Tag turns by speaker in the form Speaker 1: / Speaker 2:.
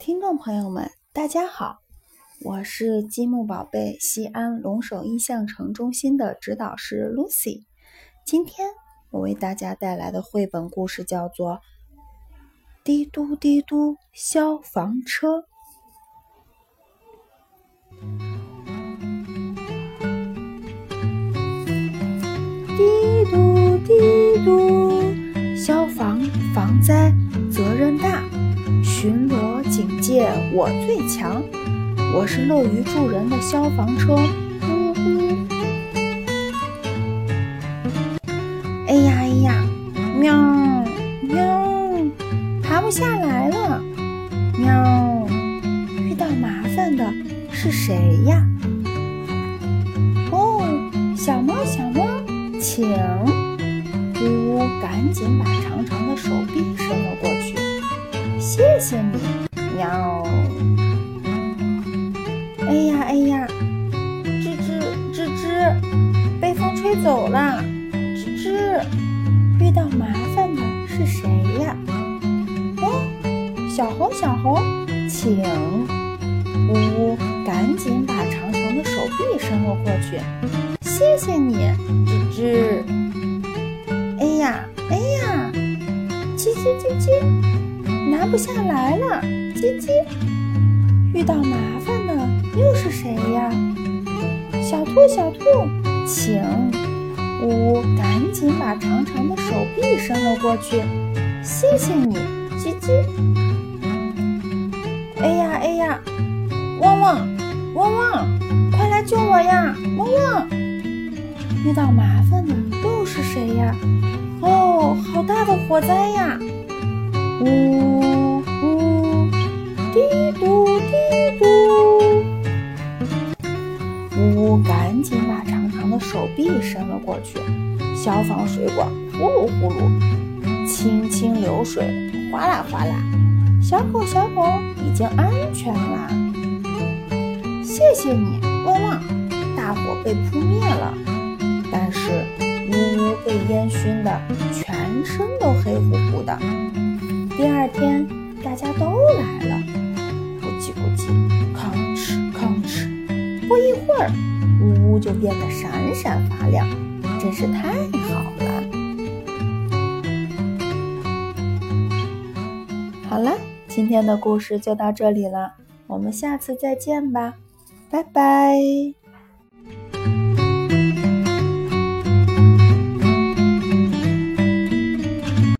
Speaker 1: 听众朋友们，大家好，我是积木宝贝西安龙首印象城中心的指导师 Lucy。今天我为大家带来的绘本故事叫做《滴嘟滴嘟消防车》。滴嘟滴嘟，消防防灾责任大。巡逻警戒我最强，我是乐于助人的消防车。呼呼！哎呀哎呀，喵喵，爬不下来了。喵，遇到麻烦的是谁呀？哦，小猫小猫，请！呜呜，赶紧把长长的手臂伸了过去。谢谢你，喵！哎呀哎呀，吱吱吱吱，被风吹走了。吱吱，遇到麻烦的是谁呀？哦，小猴小猴，请！呜呜，赶紧把长长的手臂伸了过去。谢谢你，吱吱。哎呀哎呀，叽叽叽叽。拿不下来了，叽叽！遇到麻烦的又是谁呀？小兔，小兔，请！呜呜，赶紧把长长的手臂伸了过去。谢谢你，叽叽！哎呀，哎呀！汪汪，汪汪，快来救我呀！汪汪！遇到麻烦的又是谁呀？哦，好大的火灾呀！呜呜，滴嘟滴嘟，呜呜，赶紧把长长的手臂伸了过去。消防水管呼噜呼噜，清清流水哗啦哗啦。小狗小狗已经安全啦，谢谢你，汪汪！大火被扑灭了，但是呜呜被烟熏的全身都黑乎乎的。第二天，大家都来了，咕叽咕叽，吭哧吭哧，不一会儿，屋屋就变得闪闪发亮，真是太好了。好了，今天的故事就到这里了，我们下次再见吧，拜拜。